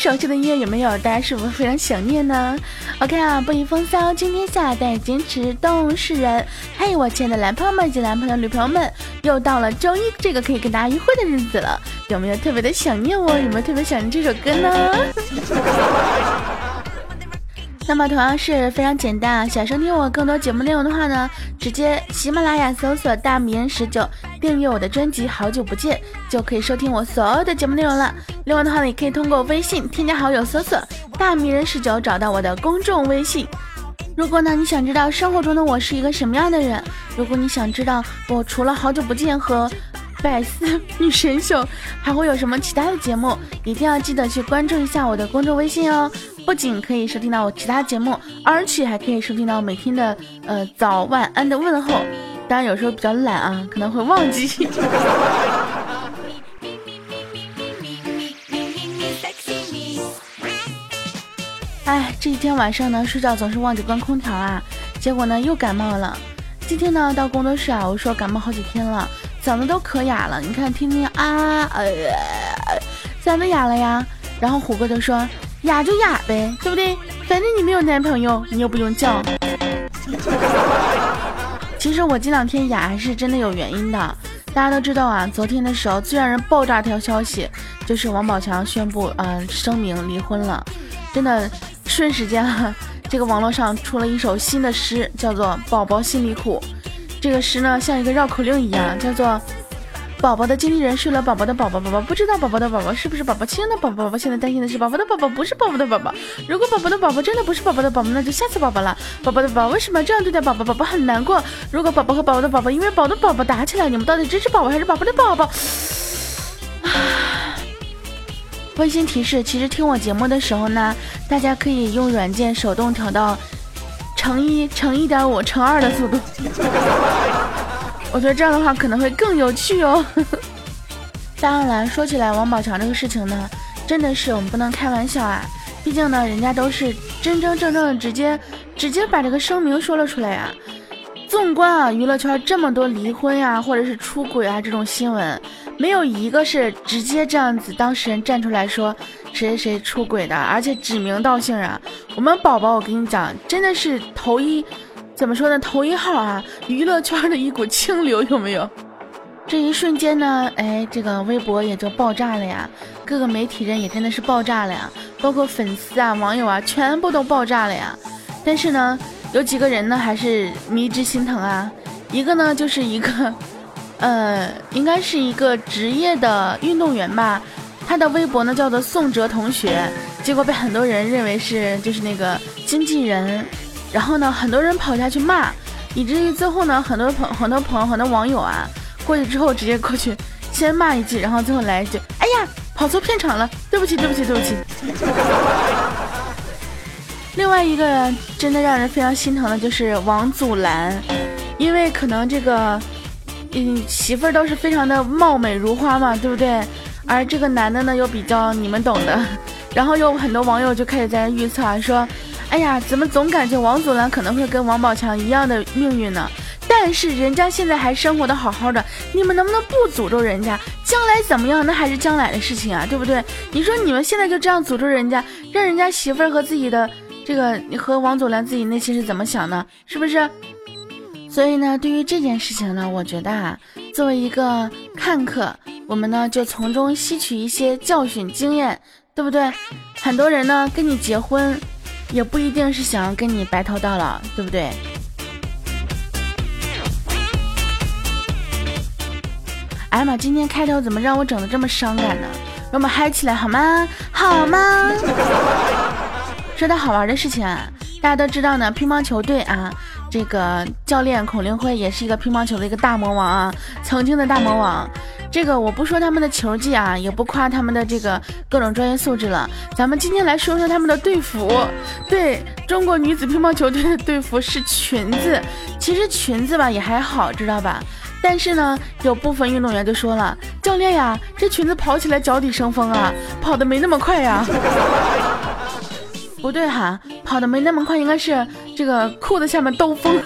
熟悉的音乐有没有？大家是不是非常想念呢？OK 啊，不以风骚惊天下，但坚持动世人。嘿，我亲爱的男朋友们以及男朋友、女朋友们，又到了周一这个可以跟大家约会的日子了，有没有特别的想念我？有没有特别想念这首歌呢？那么同样是非常简单啊！想收听我更多节目内容的话呢，直接喜马拉雅搜索“大迷人十九”，订阅我的专辑《好久不见》，就可以收听我所有的节目内容了。另外的话呢，也可以通过微信添加好友，搜索“大迷人十九”，找到我的公众微信。如果呢你想知道生活中的我是一个什么样的人，如果你想知道我除了《好久不见》和百思 女神秀还会有什么其他的节目，一定要记得去关注一下我的公众微信哦。不仅可以收听到我其他节目，而且还可以收听到每天的呃早晚安的问候。当然有时候比较懒啊，可能会忘记。哎，这一天晚上呢，睡觉总是忘记关空调啊，结果呢又感冒了。今天呢到工作室啊，我说感冒好几天了。嗓子都可哑了，你看，听听啊，呃，嗓子哑了呀。然后虎哥就说：“哑就哑呗，对不对？反正你没有男朋友，你又不用叫。”其实我这两天哑还是真的有原因的。大家都知道啊，昨天的时候最让人爆炸一条消息，就是王宝强宣布嗯声明离婚了。真的，瞬时间，这个网络上出了一首新的诗，叫做《宝宝心里苦》。这个诗呢，像一个绕口令一样，叫做“宝宝的经纪人睡了宝宝的宝宝，宝宝不知道宝宝的宝宝是不是宝宝亲的宝宝，宝宝现在担心的是宝宝的宝宝不是宝宝的宝宝。如果宝宝的宝宝真的不是宝宝的宝宝，那就吓死宝宝了。宝宝的宝宝为什么这样对待宝宝？宝宝很难过。如果宝宝和宝宝的宝宝因为宝宝的宝宝打起来，你们到底支持宝宝还是宝宝的宝宝？”温馨提示：其实听我节目的时候呢，大家可以用软件手动调到。乘一乘一点五乘二的速度，我觉得这样的话可能会更有趣哦。当然，说起来王宝强这个事情呢，真的是我们不能开玩笑啊。毕竟呢，人家都是真真正正的直接直接把这个声明说了出来呀。纵观啊，娱乐圈这么多离婚呀，或者是出轨啊这种新闻，没有一个是直接这样子当事人站出来说谁。谁谁出轨的，而且指名道姓啊！我们宝宝，我跟你讲，真的是头一，怎么说呢？头一号啊！娱乐圈的一股清流，有没有？这一瞬间呢，哎，这个微博也就爆炸了呀，各个媒体人也真的是爆炸了呀，包括粉丝啊、网友啊，全部都爆炸了呀。但是呢，有几个人呢，还是迷之心疼啊。一个呢，就是一个，呃，应该是一个职业的运动员吧。他的微博呢叫做宋哲同学，结果被很多人认为是就是那个经纪人，然后呢很多人跑下去骂，以至于最后呢很多朋很多朋友很多网友啊过去之后直接过去先骂一句，然后最后来一句，哎呀跑错片场了，对不起对不起对不起。另外一个真的让人非常心疼的就是王祖蓝，因为可能这个嗯媳妇儿都是非常的貌美如花嘛，对不对？而这个男的呢，又比较你们懂的，然后有很多网友就开始在那预测啊，说，哎呀，怎么总感觉王祖蓝可能会跟王宝强一样的命运呢？但是人家现在还生活的好好的，你们能不能不诅咒人家？将来怎么样，那还是将来的事情啊，对不对？你说你们现在就这样诅咒人家，让人家媳妇儿和自己的这个你和王祖蓝自己内心是怎么想呢？是不是？所以呢，对于这件事情呢，我觉得啊，作为一个看客。我们呢就从中吸取一些教训经验，对不对？很多人呢跟你结婚，也不一定是想要跟你白头到老，对不对？哎呀妈，今天开头怎么让我整的这么伤感呢？让我们嗨起来好吗？好吗？说点好玩的事情啊！大家都知道呢，乒乓球队啊，这个教练孔令辉也是一个乒乓球的一个大魔王啊，曾经的大魔王。这个我不说他们的球技啊，也不夸他们的这个各种专业素质了。咱们今天来说说他们的队服。对中国女子乒乓球队的队服是裙子，其实裙子吧也还好，知道吧？但是呢，有部分运动员就说了：“教练呀，这裙子跑起来脚底生风啊，跑的没那么快呀。”不对哈，跑的没那么快，应该是这个裤子下面兜风。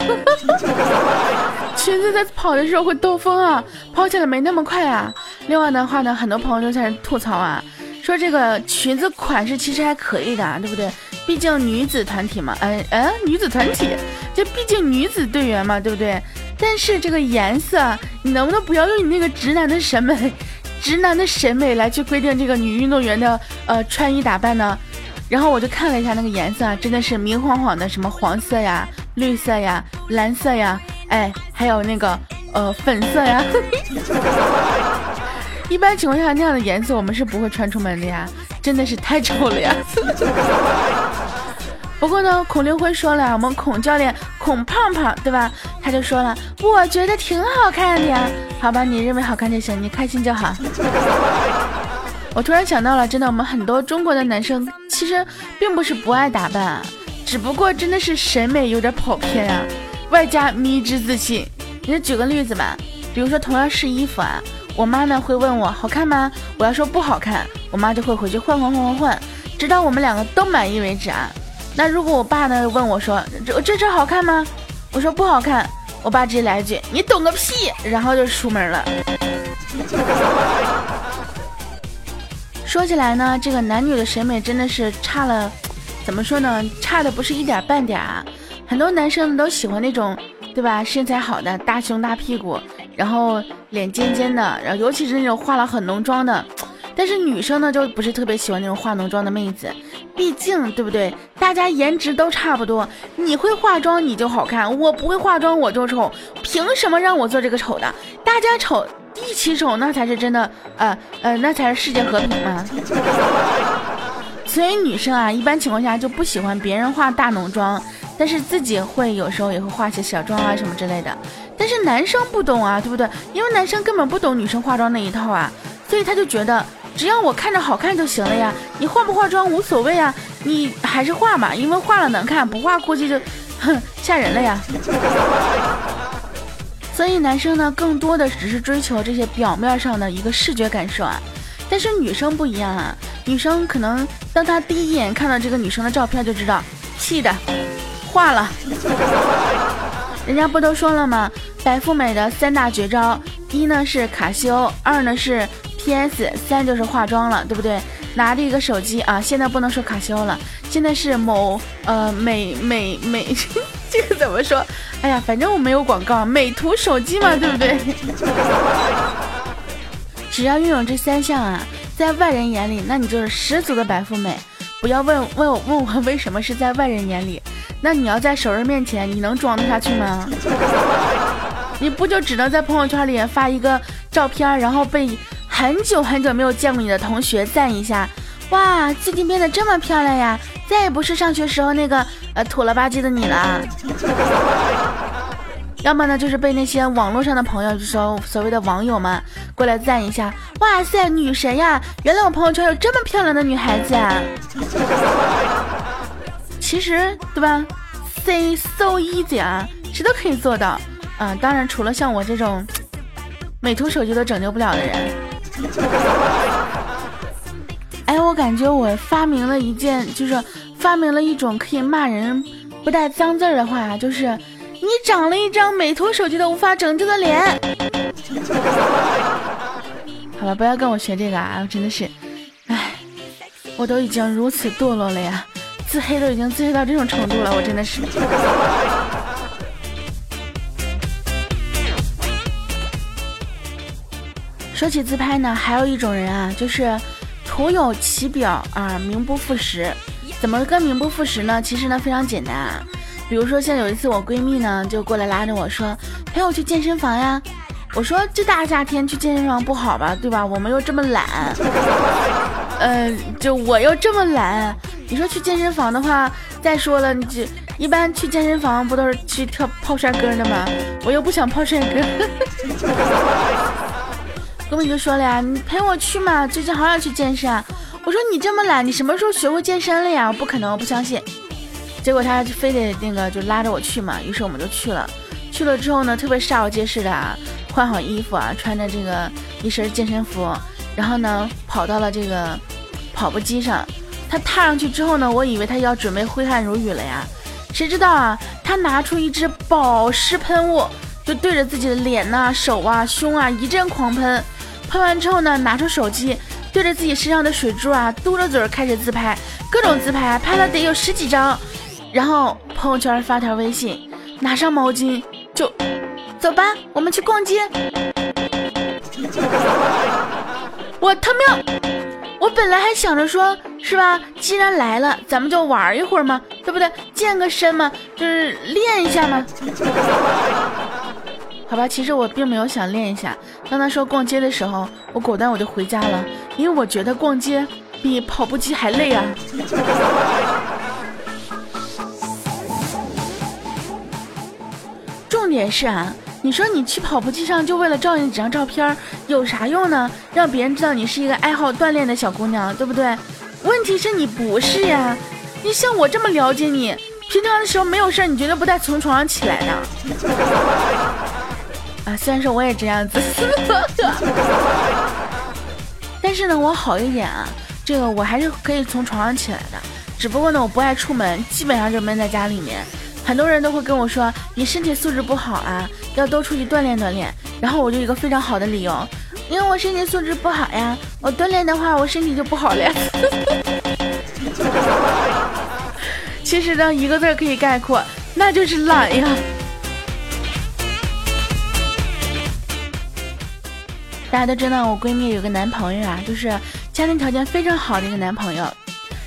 裙子在跑的时候会兜风啊，跑起来没那么快啊。另外的话呢，很多朋友都在吐槽啊，说这个裙子款式其实还可以的，对不对？毕竟女子团体嘛，哎哎，女子团体，就毕竟女子队员嘛，对不对？但是这个颜色，你能不能不要用你那个直男的审美，直男的审美来去规定这个女运动员的呃穿衣打扮呢？然后我就看了一下那个颜色，真的是明晃晃的，什么黄色呀、绿色呀、蓝色呀，哎，还有那个呃粉色呀。一般情况下那样的颜色我们是不会穿出门的呀，真的是太丑了呀。不过呢，孔令辉说了，我们孔教练孔胖胖，对吧？他就说了，我觉得挺好看的呀。好吧，你认为好看就行，你开心就好。我突然想到了，真的，我们很多中国的男生其实并不是不爱打扮，只不过真的是审美有点跑偏啊，外加迷之自信。你举个例子吧，比如说同样是衣服啊，我妈呢会问我好看吗？我要说不好看，我妈就会回去换换换换换，直到我们两个都满意为止啊。那如果我爸呢问我说这这这好看吗？我说不好看，我爸直接来一句你懂个屁，然后就出门了。说起来呢，这个男女的审美真的是差了，怎么说呢？差的不是一点半点啊。很多男生都喜欢那种，对吧？身材好的，大胸大屁股，然后脸尖尖的，然后尤其是那种化了很浓妆的。但是女生呢，就不是特别喜欢那种化浓妆的妹子，毕竟对不对？大家颜值都差不多，你会化妆你就好看，我不会化妆我就丑，凭什么让我做这个丑的？大家丑一起丑，那才是真的，呃呃，那才是世界和平嘛。所以女生啊，一般情况下就不喜欢别人化大浓妆，但是自己会有时候也会化些小妆啊什么之类的。但是男生不懂啊，对不对？因为男生根本不懂女生化妆那一套啊，所以他就觉得。只要我看着好看就行了呀，你化不化妆无所谓啊，你还是化吧，因为化了能看，不化估计就，哼，吓人了呀。所以男生呢，更多的只是追求这些表面上的一个视觉感受啊，但是女生不一样啊，女生可能当她第一眼看到这个女生的照片就知道气的，化了。人家不都说了吗？白富美的三大绝招，一呢是卡西欧，二呢是。P.S. 三就是化妆了，对不对？拿着一个手机啊，现在不能说卡西欧了，现在是某呃美美美，这个怎么说？哎呀，反正我没有广告，美图手机嘛，对不对？只要拥有这三项啊，在外人眼里，那你就是十足的白富美。不要问问我问我为什么是在外人眼里，那你要在熟人面前，你能装得下去吗？你不就只能在朋友圈里发一个照片，然后被。很久很久没有见过你的同学赞一下，哇，最近变得这么漂亮呀！再也不是上学时候那个呃土了吧唧的你了。要么呢，就是被那些网络上的朋友，就说所谓的网友们过来赞一下，哇塞，女神呀！原来我朋友圈有这么漂亮的女孩子啊！其实对吧？Say so easy 啊，谁都可以做到。嗯，当然除了像我这种美图手机都拯救不了的人。哎，我感觉我发明了一件，就是发明了一种可以骂人不带脏字儿的话，就是你长了一张美图手机都无法拯救的脸。好了，不要跟我学这个啊！我真的是，哎，我都已经如此堕落了呀，自黑都已经自黑到这种程度了，我真的是。说起自拍呢，还有一种人啊，就是徒有其表啊，名不副实。怎么个名不副实呢？其实呢非常简单啊。比如说像有一次我闺蜜呢就过来拉着我说陪我去健身房呀。我说这大夏天去健身房不好吧，对吧？我们又这么懒，嗯，就我又这么懒。你说去健身房的话，再说了，你这一般去健身房不都是去跳泡帅哥的吗？我又不想泡帅哥。哥们就说了呀，你陪我去嘛，最近好想去健身。我说你这么懒，你什么时候学会健身了呀？我不可能，我不相信。结果他就非得那个就拉着我去嘛，于是我们就去了。去了之后呢，特别煞有介事的啊，换好衣服啊，穿着这个一身健身服，然后呢跑到了这个跑步机上。他踏上去之后呢，我以为他要准备挥汗如雨了呀，谁知道啊，他拿出一支保湿喷雾，就对着自己的脸呐、手啊、胸啊一阵狂喷。喷完之后呢，拿出手机对着自己身上的水珠啊，嘟着嘴开始自拍，各种自拍，拍了得有十几张，然后朋友圈发条微信，拿上毛巾。就走吧，我们去逛街。我他喵！我本来还想着说，是吧？既然来了，咱们就玩一会儿嘛，对不对？健个身嘛，就是练一下嘛。好吧，其实我并没有想练一下。当他说逛街的时候，我果断我就回家了，因为我觉得逛街比跑步机还累啊。重点是啊，你说你去跑步机上就为了照那几张照片，有啥用呢？让别人知道你是一个爱好锻炼的小姑娘，对不对？问题是你不是呀，你像我这么了解你，平常的时候没有事你绝对不带从床上起来的。啊，虽然说我也这样子，但是呢，我好一点啊，这个我还是可以从床上起来的，只不过呢，我不爱出门，基本上就闷在家里面。很多人都会跟我说你身体素质不好啊，要多出去锻炼锻炼。然后我就一个非常好的理由，因为我身体素质不好呀，我锻炼的话我身体就不好了呀。其实呢，一个字可以概括，那就是懒呀。大家都知道我闺蜜有个男朋友啊，就是家庭条件非常好的一个男朋友。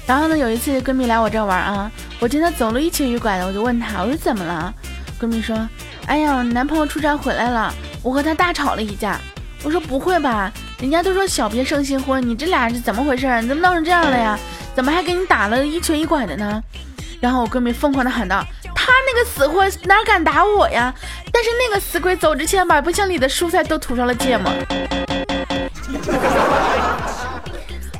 然后呢，有一次闺蜜来我这玩啊。我真的走路一瘸一拐的，我就问她，我说怎么了？闺蜜说，哎呀，男朋友出差回来了，我和他大吵了一架。我说不会吧，人家都说小别胜新婚，你这俩是怎么回事？你怎么闹成这样了呀？怎么还给你打了一瘸一拐的呢？然后我闺蜜疯狂的喊道，他那个死货哪敢打我呀？但是那个死鬼走之前把冰箱里的蔬菜都涂上了芥末。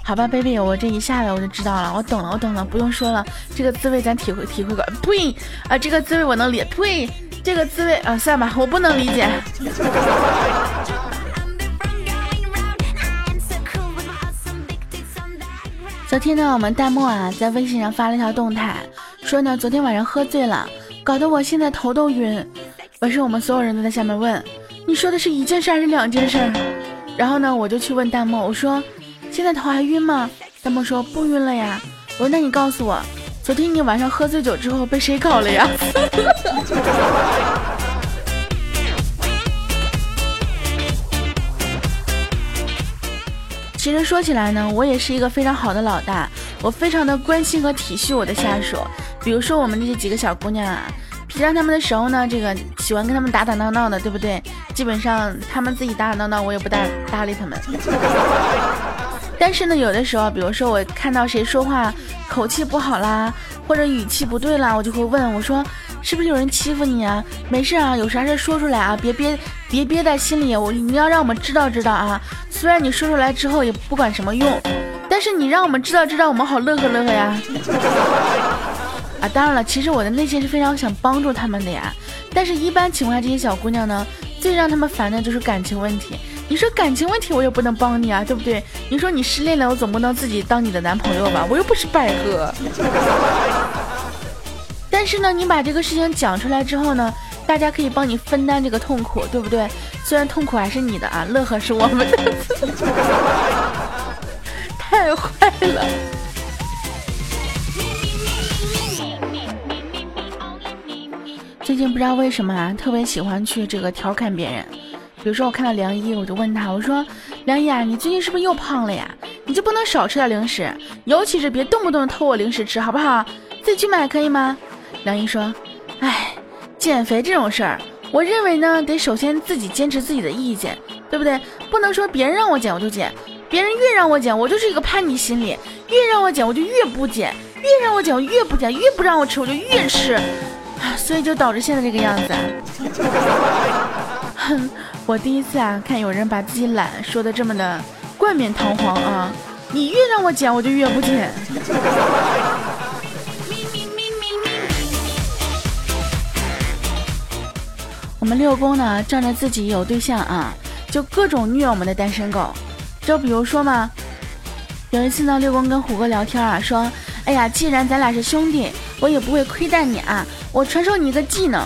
好吧，baby，我这一下来我就知道了，我懂了，我懂了，不用说了，这个滋味咱体会体会过。呸！啊，这个滋味我能理。呸！这个滋味啊，算吧，我不能理解。昨天呢，我们弹幕啊在微信上发了一条动态，说呢昨天晚上喝醉了，搞得我现在头都晕。完事我们所有人都在下面问，你说的是一件事还是两件事？然后呢，我就去问弹幕，我说。现在头还晕吗？弹幕说不晕了呀。我说那你告诉我，昨天你晚上喝醉酒之后被谁搞了呀？其实说起来呢，我也是一个非常好的老大，我非常的关心和体恤我的下属。比如说我们这些几个小姑娘啊，平常他们的时候呢，这个喜欢跟他们打打闹闹的，对不对？基本上他们自己打打闹闹，我也不搭搭理他们。但是呢，有的时候，比如说我看到谁说话口气不好啦，或者语气不对啦，我就会问我说，是不是有人欺负你啊？没事啊，有啥事说出来啊，别憋别憋在心里。我你要让我们知道知道啊。虽然你说出来之后也不管什么用，但是你让我们知道知道，我们好乐呵乐呵呀。啊，当然了，其实我的内心是非常想帮助他们的呀。但是一般情况下，这些小姑娘呢，最让他们烦的就是感情问题。你说感情问题我也不能帮你啊，对不对？你说你失恋了，我总不能自己当你的男朋友吧？我又不是百合。但是呢，你把这个事情讲出来之后呢，大家可以帮你分担这个痛苦，对不对？虽然痛苦还是你的啊，乐呵是我们的。太坏了。最近不知道为什么啊，特别喜欢去这个调侃别人。比如说我看到梁一，我就问他，我说梁一啊，你最近是不是又胖了呀？你就不能少吃点零食，尤其是别动不动偷我零食吃，好不好？自己去买可以吗？梁一说，哎，减肥这种事儿，我认为呢，得首先自己坚持自己的意见，对不对？不能说别人让我减我就减，别人越让我减，我就是一个叛逆心理，越让我减我就越不减，越让我减我越不减，越不让我吃我就越吃，所以就导致现在这个样子。哼。我第一次啊看有人把自己懒说的这么的冠冕堂皇啊！你越让我剪，我就越不剪。我们六公呢仗着自己有对象啊，就各种虐我们的单身狗。就比如说嘛，有一次呢，六公跟虎哥聊天啊，说：“哎呀，既然咱俩是兄弟，我也不会亏待你啊，我传授你一个技能。”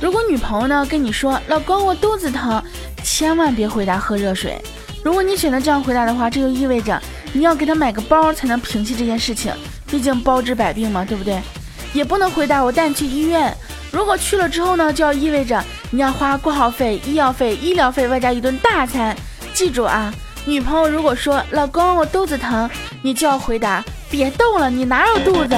如果女朋友呢跟你说老公我肚子疼，千万别回答喝热水。如果你选择这样回答的话，这就意味着你要给她买个包才能平息这件事情，毕竟包治百病嘛，对不对？也不能回答我带你去医院。如果去了之后呢，就要意味着你要花挂号费、医药费、医疗费外加一顿大餐。记住啊，女朋友如果说老公我肚子疼，你就要回答别逗了，你哪有肚子？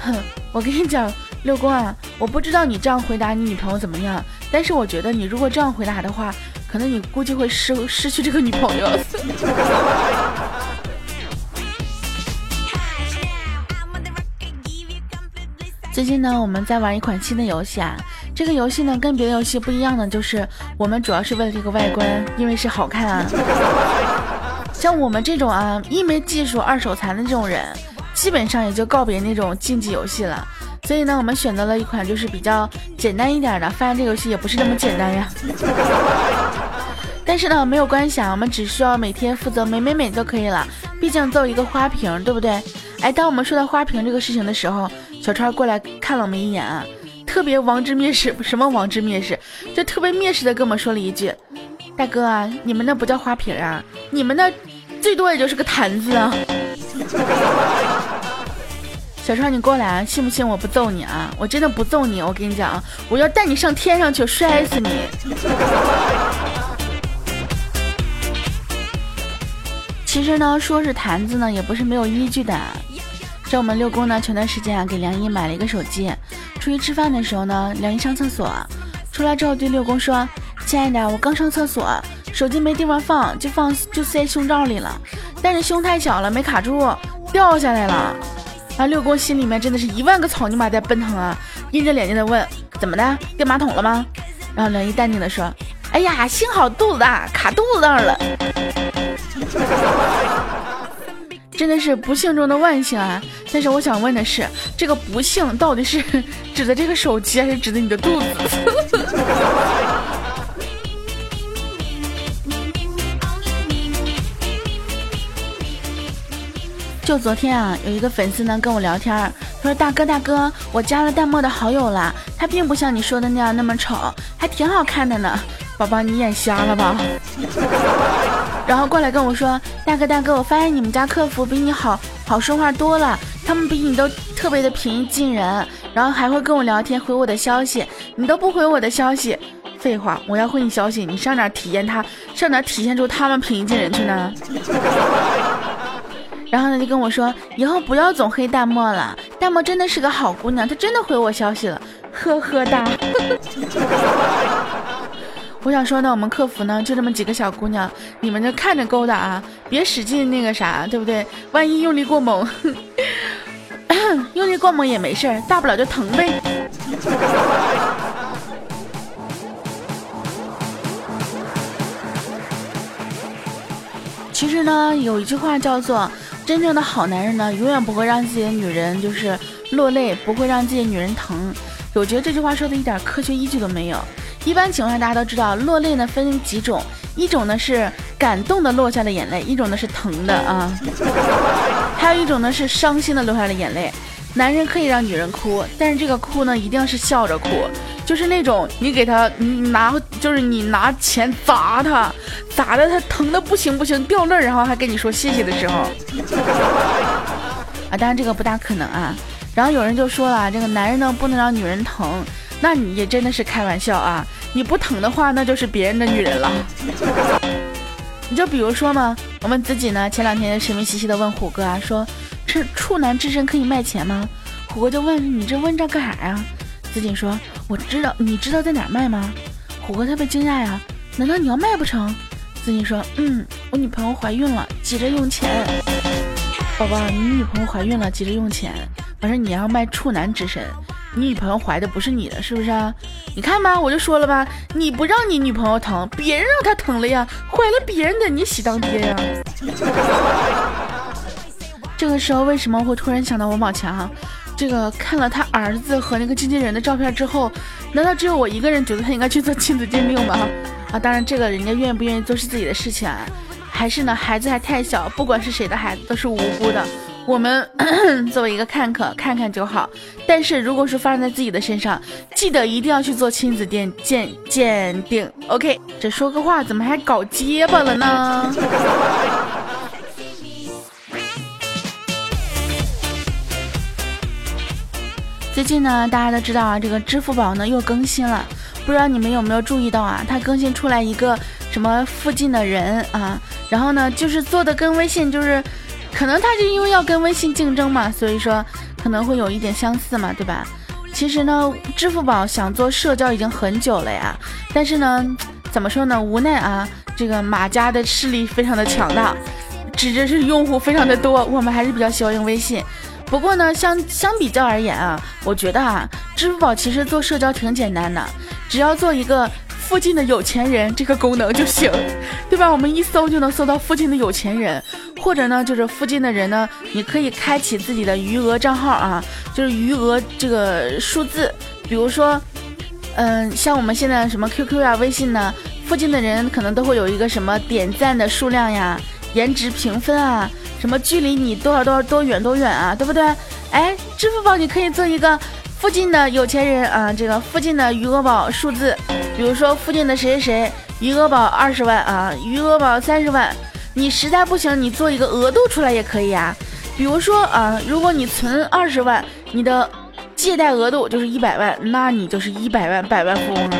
哼，我跟你讲。六公啊，我不知道你这样回答你女朋友怎么样，但是我觉得你如果这样回答的话，可能你估计会失 失去这个女朋友。最近呢，我们在玩一款新的游戏啊，这个游戏呢跟别的游戏不一样的就是，我们主要是为了这个外观，因为是好看啊。像我们这种啊，一没技术二手残的这种人，基本上也就告别那种竞技游戏了。所以呢，我们选择了一款就是比较简单一点的，发现这游戏也不是那么简单呀。但是呢，没有关系啊，我们只需要每天负责美美美就可以了。毕竟做一个花瓶，对不对？哎，当我们说到花瓶这个事情的时候，小川过来看了我们一眼，特别王之蔑视，什么王之蔑视，就特别蔑视的跟我们说了一句：“大哥啊，你们那不叫花瓶啊，你们那最多也就是个坛子啊。”小川，你过来！信不信我不揍你啊？我真的不揍你，我跟你讲，我要带你上天上去，摔死你！其实呢，说是坛子呢，也不是没有依据的。这我们六公呢，前段时间啊，给梁一买了一个手机。出去吃饭的时候呢，梁一上厕所，出来之后对六公说：“亲爱的，我刚上厕所，手机没地方放，就放就塞胸罩里了，但是胸太小了，没卡住，掉下来了。”六公心里面真的是一万个草泥马在奔腾啊，阴着眼睛的问：“怎么的？掉马桶了吗？”然后梁一淡定的说：“哎呀，幸好肚子大，卡肚子上了。”真的是不幸中的万幸啊！但是我想问的是，这个不幸到底是 指的这个手机，还是指的你的肚子？就昨天啊，有一个粉丝呢跟我聊天，他说：“大哥大哥，我加了淡漠的好友了，他并不像你说的那样那么丑，还挺好看的呢。”宝宝，你眼瞎了吧？然后过来跟我说：“大哥大哥，我发现你们家客服比你好好说话多了，他们比你都特别的平易近人，然后还会跟我聊天，回我的消息，你都不回我的消息。废话，我要回你消息，你上哪体验他，上哪体现出他们平易近人去呢？” 然后呢，就跟我说以后不要总黑淡漠了，淡漠真的是个好姑娘，她真的回我消息了，呵呵哒。我想说呢，我们客服呢就这么几个小姑娘，你们就看着勾搭啊，别使劲那个啥，对不对？万一用力过猛，用力过猛也没事儿，大不了就疼呗。其实呢，有一句话叫做。真正的好男人呢，永远不会让自己的女人就是落泪，不会让自己的女人疼。我觉得这句话说的一点科学依据都没有。一般情况下，大家都知道落泪呢分几种，一种呢是感动的落下的眼泪，一种呢是疼的啊，还有一种呢是伤心的落下了眼泪。男人可以让女人哭，但是这个哭呢一定是笑着哭。就是那种你给他你拿，就是你拿钱砸他，砸的他疼的不行不行掉泪，然后还跟你说谢谢的时候，啊，当然这个不大可能啊。然后有人就说了，这个男人呢不能让女人疼，那你也真的是开玩笑啊！你不疼的话，那就是别人的女人了。你就比如说嘛，我们自己呢前两天神秘兮兮的问虎哥啊，说这处男之身可以卖钱吗？虎哥就问你这问这干啥呀？子锦说：“我知道，你知道在哪儿卖吗？”虎哥特别惊讶呀，难道你要卖不成？子锦说：“嗯，我女朋友怀孕了，急着用钱。宝宝，你女朋友怀孕了，急着用钱。我说你要卖处男之身，你女朋友怀的不是你的，是不是啊？你看吧，我就说了吧，你不让你女朋友疼，别人让她疼了呀，怀了别人的，你喜当爹呀？这个时候为什么会突然想到王宝强？这个看了他儿子和那个经纪人的照片之后，难道只有我一个人觉得他应该去做亲子鉴定吗？啊，当然这个人家愿不愿意做是自己的事情啊，还是呢孩子还太小，不管是谁的孩子都是无辜的。我们 作为一个看客，看看就好。但是如果是发生在自己的身上，记得一定要去做亲子鉴鉴鉴定。OK，这说个话怎么还搞结巴了呢？最近呢，大家都知道啊，这个支付宝呢又更新了，不知道你们有没有注意到啊？它更新出来一个什么附近的人啊，然后呢，就是做的跟微信就是。可能他就因为要跟微信竞争嘛，所以说可能会有一点相似嘛，对吧？其实呢，支付宝想做社交已经很久了呀，但是呢，怎么说呢？无奈啊，这个马家的势力非常的强大，指着是用户非常的多，我们还是比较喜欢用微信。不过呢，相相比较而言啊，我觉得啊，支付宝其实做社交挺简单的，只要做一个。附近的有钱人这个功能就行，对吧？我们一搜就能搜到附近的有钱人，或者呢，就是附近的人呢，你可以开启自己的余额账号啊，就是余额这个数字，比如说，嗯，像我们现在什么 QQ 啊、微信呢，附近的人可能都会有一个什么点赞的数量呀、颜值评分啊、什么距离你多少多少多远多远啊，对不对？哎，支付宝你可以做一个。附近的有钱人啊，这个附近的余额宝数字，比如说附近的谁谁谁余额宝二十万啊，余额宝三十万，你实在不行，你做一个额度出来也可以啊。比如说啊，如果你存二十万，你的借贷额度就是一百万，那你就是一百万百万富翁了。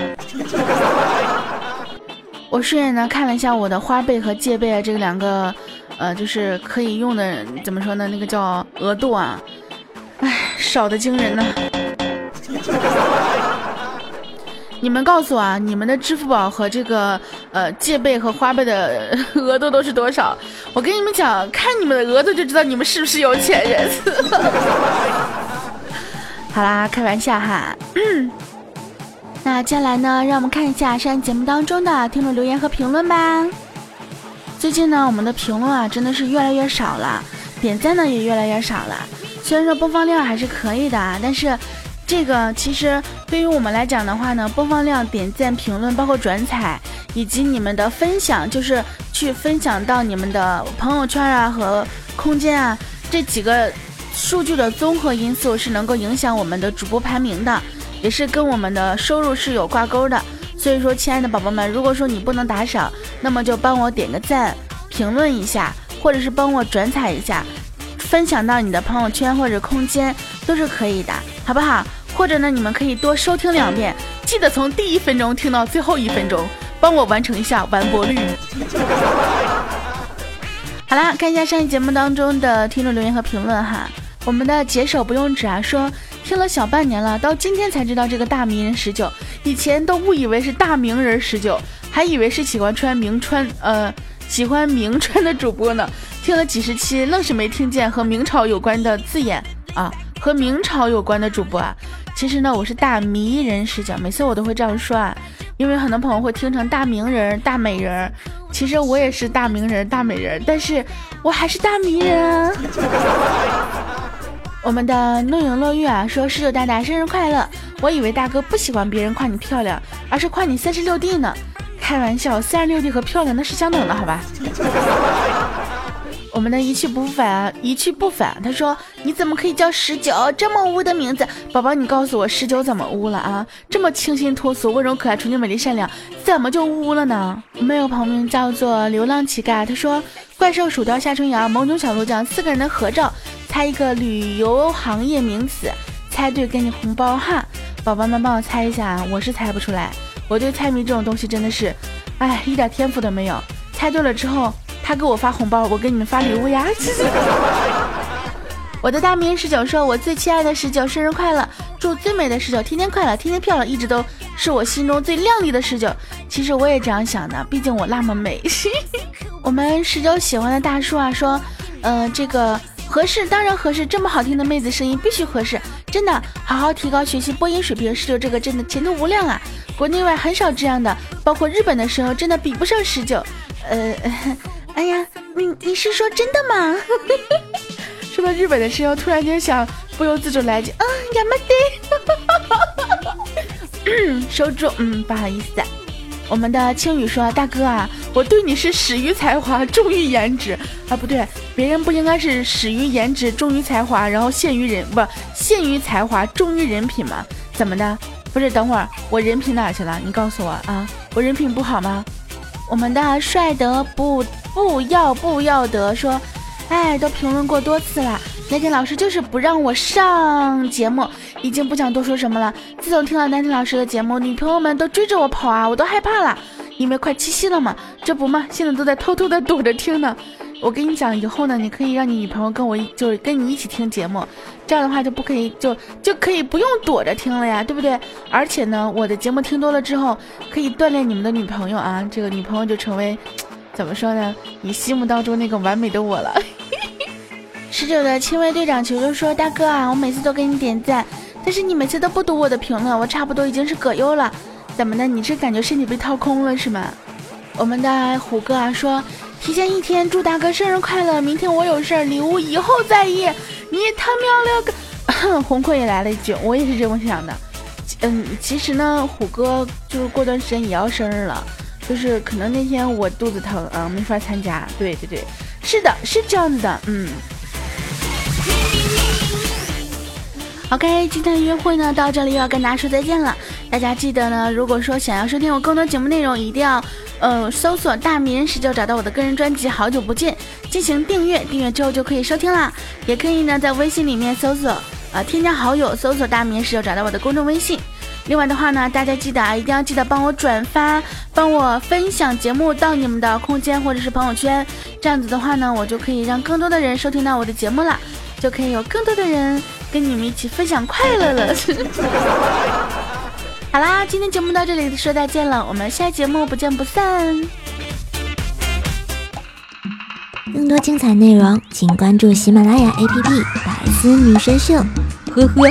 我顺眼呢看了一下我的花呗和借呗这两个，呃，就是可以用的，怎么说呢？那个叫额度啊，唉，少的惊人呢。你们告诉我啊，你们的支付宝和这个呃借呗和花呗的额度都是多少？我跟你们讲，看你们的额度就知道你们是不是有钱人。好啦，开玩笑哈。那接下来呢，让我们看一下上节目当中的听众留言和评论吧。最近呢，我们的评论啊真的是越来越少了，点赞呢也越来越少了。虽然说播放量还是可以的，但是。这个其实对于我们来讲的话呢，播放量、点赞、评论，包括转采，以及你们的分享，就是去分享到你们的朋友圈啊和空间啊这几个数据的综合因素是能够影响我们的主播排名的，也是跟我们的收入是有挂钩的。所以说，亲爱的宝宝们，如果说你不能打赏，那么就帮我点个赞，评论一下，或者是帮我转采一下，分享到你的朋友圈或者空间都是可以的，好不好？或者呢，你们可以多收听两遍，记得从第一分钟听到最后一分钟，帮我完成一下完播率。好啦，看一下上一节目当中的听众留言和评论哈。我们的解手不用纸啊，说听了小半年了，到今天才知道这个大名人十九，以前都误以为是大名人十九，还以为是喜欢穿名穿呃喜欢名穿的主播呢。听了几十期，愣是没听见和明朝有关的字眼啊，和明朝有关的主播啊。其实呢，我是大迷人十九，每次我都会这样说啊，因为很多朋友会听成大名人、大美人。其实我也是大名人、大美人，但是我还是大迷人啊。我们的诺影落玉啊，说十九大大生日快乐。我以为大哥不喜欢别人夸你漂亮，而是夸你三十六 D 呢。开玩笑，三十六 D 和漂亮那是相等的，好吧？我们的一去不复返，一去不返。他说：“你怎么可以叫十九这么污的名字？宝宝，你告诉我十九怎么污了啊？这么清新脱俗、温柔可爱、纯洁美丽善良，怎么就污了呢？”我们有朋友名叫做流浪乞丐，他说：“怪兽、薯条、夏春阳、萌种小鹿酱四个人的合照，猜一个旅游行业名词，猜对给你红包哈。”宝宝们帮我猜一下，我是猜不出来。我对猜谜这种东西真的是，哎，一点天赋都没有。猜对了之后。他给我发红包，我给你们发礼物呀！我的大名十九说：“我最亲爱的十九，生日快乐！祝最美的十九天天快乐，天天漂亮，一直都是我心中最靓丽的十九。”其实我也这样想的，毕竟我那么美。我们十九喜欢的大叔啊说：“嗯，这个合适，当然合适。这么好听的妹子声音，必须合适。真的，好好提高学习播音水平，十九这个真的前途无量啊！国内外很少这样的，包括日本的声优真的比不上十九。呃，哎呀，你你是说真的吗？说到日本的声优，突然间想不由自主来句，嗯，亚麻得，收住，嗯，不好意思。我们的青雨说：“大哥啊，我对你是始于才华，重于颜值啊，不对，别人不应该是始于颜值，重于才华，然后限于人不限于才华，重于人品吗？怎么的？不是，等会儿我人品哪去了？你告诉我啊，我人品不好吗？”我们的帅得不不要不要得说：“哎，都评论过多次了。”南天老师就是不让我上节目，已经不想多说什么了。自从听了南天老师的节目，女朋友们都追着我跑啊，我都害怕了。因为快七夕了嘛，这不嘛，现在都在偷偷的躲着听呢。我跟你讲，以后呢，你可以让你女朋友跟我，就是跟你一起听节目，这样的话就不可以，就就可以不用躲着听了呀，对不对？而且呢，我的节目听多了之后，可以锻炼你们的女朋友啊，这个女朋友就成为，怎么说呢？你心目当中那个完美的我了。十九的亲卫队长求求说：“大哥啊，我每次都给你点赞，但是你每次都不读我的评论，我差不多已经是葛优了。怎么的？你是感觉身体被掏空了是吗？”我们的虎哥啊说：“提前一天祝大哥生日快乐，明天我有事儿，礼物以后再议。”你他喵了个！红坤也来了一句：“我也是这么想的。”嗯，其实呢，虎哥就是过段时间也要生日了，就是可能那天我肚子疼啊，没法参加。对对对，是的，是这样子的，嗯。OK，今天的约会呢到这里又要跟大家说再见了。大家记得呢，如果说想要收听我更多节目内容，一定要呃搜索“大名人十九”，找到我的个人专辑《好久不见》，进行订阅。订阅之后就可以收听啦。也可以呢在微信里面搜索呃添加好友，搜索“大名人十九”，找到我的公众微信。另外的话呢，大家记得啊，一定要记得帮我转发，帮我分享节目到你们的空间或者是朋友圈。这样子的话呢，我就可以让更多的人收听到我的节目了。就可以有更多的人跟你们一起分享快乐了。好啦，今天节目到这里说再见了，我们下节目不见不散。更多精彩内容，请关注喜马拉雅 APP《百思女神秀》。呵呵。